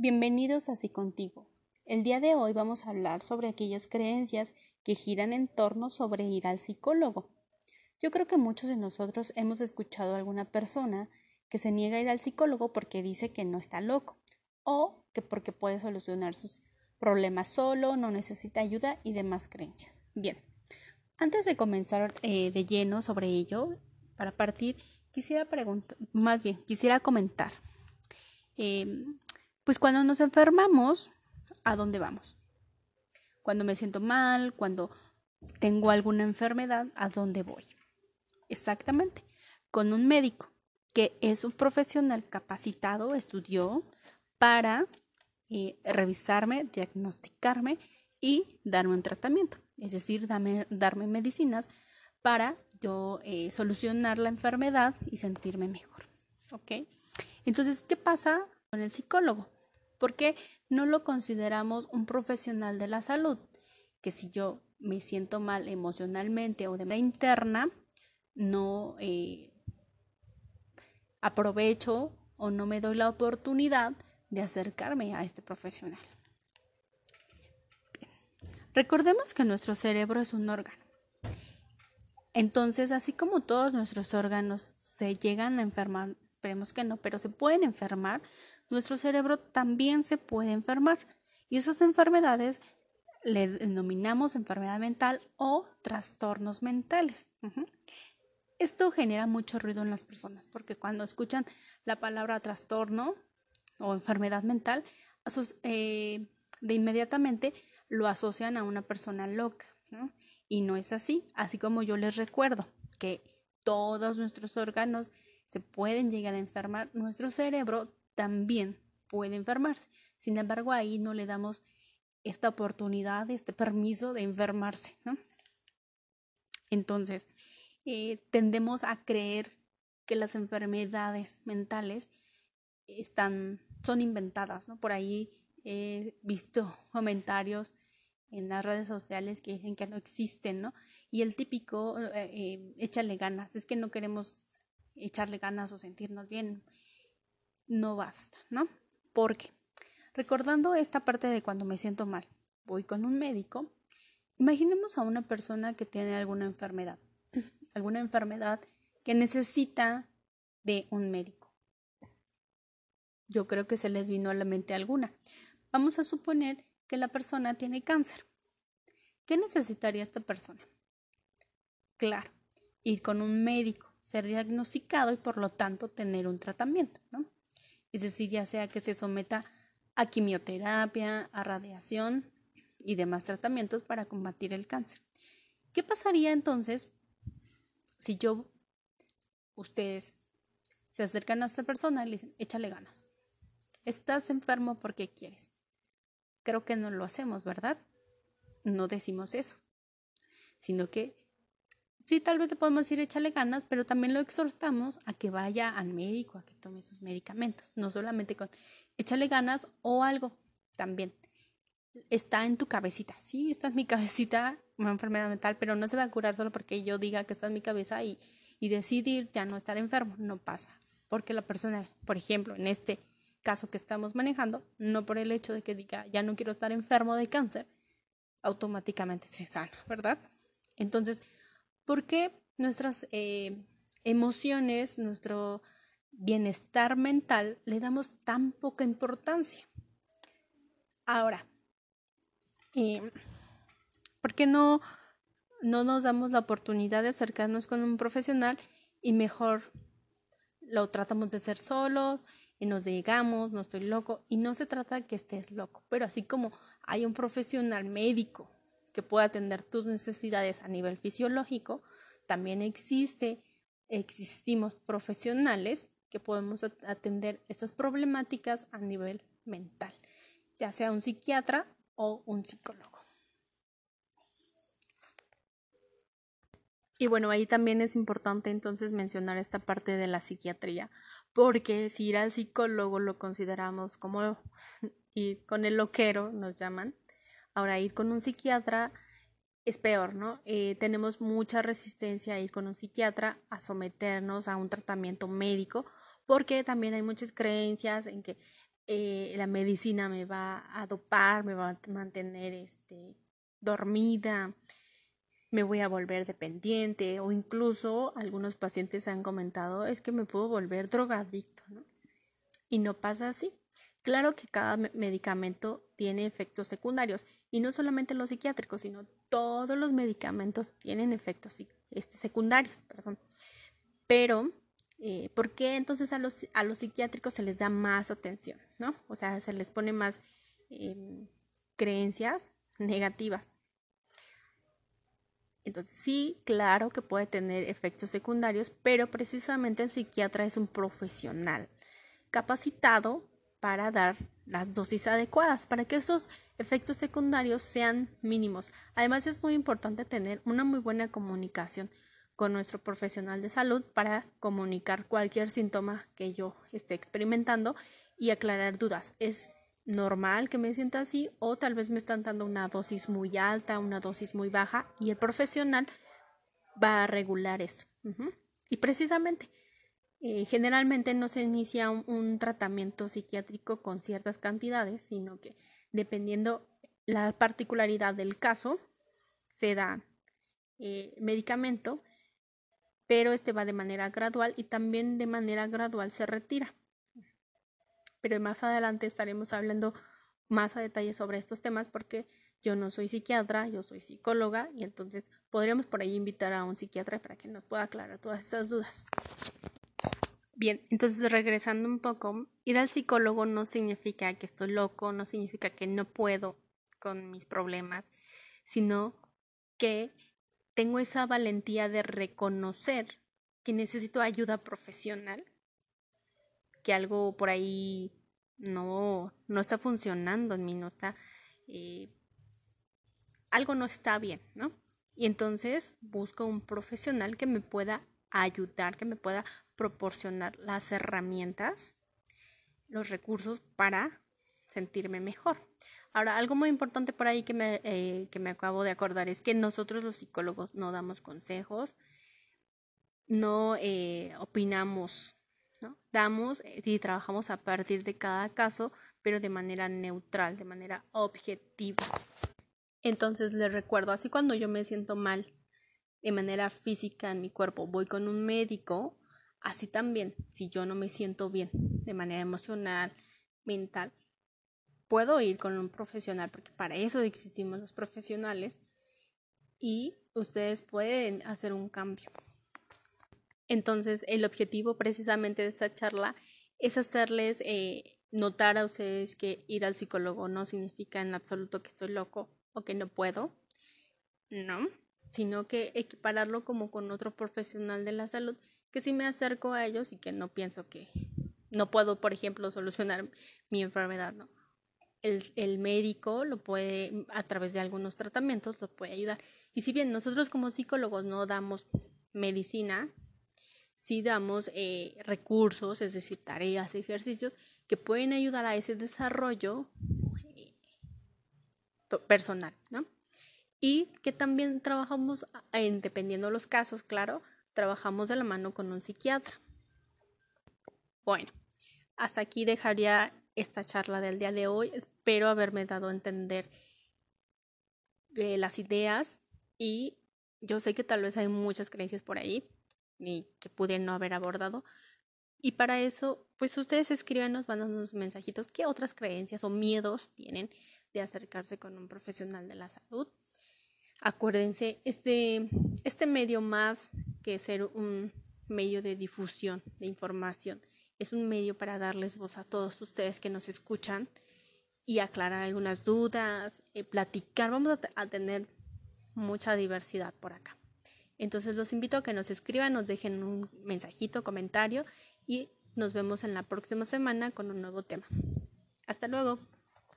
Bienvenidos a Así Contigo. El día de hoy vamos a hablar sobre aquellas creencias que giran en torno sobre ir al psicólogo. Yo creo que muchos de nosotros hemos escuchado a alguna persona que se niega a ir al psicólogo porque dice que no está loco o que porque puede solucionar sus problemas solo, no necesita ayuda y demás creencias. Bien, antes de comenzar eh, de lleno sobre ello, para partir, quisiera preguntar, más bien, quisiera comentar. Em, pues cuando nos enfermamos, ¿a dónde vamos? Cuando me siento mal, cuando tengo alguna enfermedad, ¿a dónde voy? Exactamente, con un médico que es un profesional capacitado, estudió para eh, revisarme, diagnosticarme y darme un tratamiento, es decir, darme medicinas para yo eh, solucionar la enfermedad y sentirme mejor. ¿Ok? Entonces, ¿qué pasa con el psicólogo? ¿Por qué no lo consideramos un profesional de la salud? Que si yo me siento mal emocionalmente o de manera interna, no eh, aprovecho o no me doy la oportunidad de acercarme a este profesional. Recordemos que nuestro cerebro es un órgano. Entonces, así como todos nuestros órganos se llegan a enfermar, esperemos que no, pero se pueden enfermar, nuestro cerebro también se puede enfermar. Y esas enfermedades le denominamos enfermedad mental o trastornos mentales. Esto genera mucho ruido en las personas porque cuando escuchan la palabra trastorno o enfermedad mental, eh, de inmediatamente lo asocian a una persona loca. Y no es así, así como yo les recuerdo que todos nuestros órganos se pueden llegar a enfermar, nuestro cerebro también puede enfermarse. Sin embargo, ahí no le damos esta oportunidad, este permiso de enfermarse, ¿no? Entonces, eh, tendemos a creer que las enfermedades mentales están, son inventadas, ¿no? Por ahí he visto comentarios en las redes sociales que dicen que no existen, ¿no? Y el típico, eh, eh, échale ganas, es que no queremos echarle ganas o sentirnos bien no basta, ¿no? Porque, recordando esta parte de cuando me siento mal, voy con un médico, imaginemos a una persona que tiene alguna enfermedad, alguna enfermedad que necesita de un médico. Yo creo que se les vino a la mente alguna. Vamos a suponer que la persona tiene cáncer. ¿Qué necesitaría esta persona? Claro, ir con un médico, ser diagnosticado y por lo tanto tener un tratamiento, ¿no? Es decir, ya sea que se someta a quimioterapia, a radiación y demás tratamientos para combatir el cáncer. ¿Qué pasaría entonces si yo, ustedes, se acercan a esta persona y le dicen, échale ganas? Estás enfermo porque quieres. Creo que no lo hacemos, ¿verdad? No decimos eso, sino que sí, tal vez le podemos decir échale ganas, pero también lo exhortamos a que vaya al médico, a que tome sus medicamentos, no solamente con échale ganas o algo también. Está en tu cabecita, sí, está en mi cabecita, una enfermedad mental, pero no se va a curar solo porque yo diga que está en mi cabeza y, y decidir ya no estar enfermo, no pasa. Porque la persona, por ejemplo, en este caso que estamos manejando, no por el hecho de que diga ya no quiero estar enfermo de cáncer, automáticamente se sana, ¿verdad? Entonces, ¿Por qué nuestras eh, emociones, nuestro bienestar mental le damos tan poca importancia? Ahora, eh, ¿por qué no, no nos damos la oportunidad de acercarnos con un profesional y mejor lo tratamos de ser solos y nos digamos, no estoy loco, y no se trata de que estés loco, pero así como hay un profesional médico que pueda atender tus necesidades a nivel fisiológico, también existe, existimos profesionales que podemos atender estas problemáticas a nivel mental, ya sea un psiquiatra o un psicólogo. Y bueno, ahí también es importante entonces mencionar esta parte de la psiquiatría, porque si ir al psicólogo lo consideramos como ir con el loquero, nos llaman, Ahora, ir con un psiquiatra es peor, ¿no? Eh, tenemos mucha resistencia a ir con un psiquiatra a someternos a un tratamiento médico porque también hay muchas creencias en que eh, la medicina me va a dopar, me va a mantener este, dormida, me voy a volver dependiente o incluso algunos pacientes han comentado es que me puedo volver drogadicto, ¿no? Y no pasa así. Claro que cada medicamento tiene efectos secundarios y no solamente los psiquiátricos, sino todos los medicamentos tienen efectos este, secundarios, perdón. Pero, eh, ¿por qué entonces a los, a los psiquiátricos se les da más atención, ¿no? O sea, se les pone más em, creencias negativas. Entonces, sí, claro que puede tener efectos secundarios, pero precisamente el psiquiatra es un profesional capacitado para dar las dosis adecuadas, para que esos efectos secundarios sean mínimos. Además, es muy importante tener una muy buena comunicación con nuestro profesional de salud para comunicar cualquier síntoma que yo esté experimentando y aclarar dudas. Es normal que me sienta así o tal vez me están dando una dosis muy alta, una dosis muy baja y el profesional va a regular esto. Y precisamente, eh, generalmente no se inicia un, tratamiento psiquiátrico con ciertas cantidades, sino que dependiendo la particularidad del caso, se da eh, medicamento, pero este va de manera gradual y también de manera gradual se retira pero más adelante estaremos hablando más a detalle sobre estos temas porque yo no soy psiquiatra, yo soy psicóloga y entonces podríamos por ahí invitar a un psiquiatra para que nos pueda aclarar todas esas dudas. Bien, entonces regresando un poco, ir al psicólogo no significa que estoy loco, no significa que no puedo con mis problemas, sino que tengo esa valentía de reconocer que necesito ayuda profesional que algo por ahí no, no está funcionando en mí, no está, eh, algo no está bien, ¿no? Y entonces busco un profesional que me pueda ayudar, que me pueda proporcionar las herramientas, los recursos para sentirme mejor. Ahora, algo muy importante por ahí que me, eh, que me acabo de acordar es que nosotros los psicólogos no damos consejos, no eh, opinamos Damos eh, y trabajamos a partir de cada caso, pero de manera neutral, de manera objetiva. Entonces les recuerdo, así cuando yo me siento mal de manera física en mi cuerpo, voy con un médico, así también, si yo no me siento bien de manera emocional, mental, puedo ir con un profesional, porque para eso existimos los profesionales, y ustedes pueden hacer un cambio. Entonces, el objetivo precisamente de esta charla es hacerles eh, notar a ustedes que ir al psicólogo no significa en absoluto que estoy loco o que no puedo, no, sino que equipararlo como con otro profesional de la salud, que si me acerco a ellos y que no pienso que no puedo, por ejemplo, solucionar mi enfermedad, ¿no? El, el, médico lo puede, a través de algunos tratamientos, lo puede ayudar. Y si bien nosotros como psicólogos no damos medicina, si damos eh, recursos, es decir, tareas, ejercicios que pueden ayudar a ese desarrollo eh, personal, ¿no? Y que también trabajamos, en, dependiendo de los casos, claro, trabajamos de la mano con un psiquiatra. Bueno, hasta aquí dejaría esta charla del día de hoy. Espero haberme dado a entender eh, las ideas y yo sé que tal vez hay muchas creencias por ahí, y que pude no haber abordado. Y para eso, pues ustedes escríbanos, unos mensajitos, qué otras creencias o miedos tienen de acercarse con un profesional de la salud. Acuérdense, este, este medio más que ser un medio de difusión de información, es un medio para darles voz a todos ustedes que nos escuchan y aclarar algunas dudas, eh, platicar. Vamos a tener mucha diversidad por acá. Entonces los invito a que nos escriban, nos dejen un mensajito, comentario y nos vemos en la próxima semana con un nuevo tema. Hasta luego.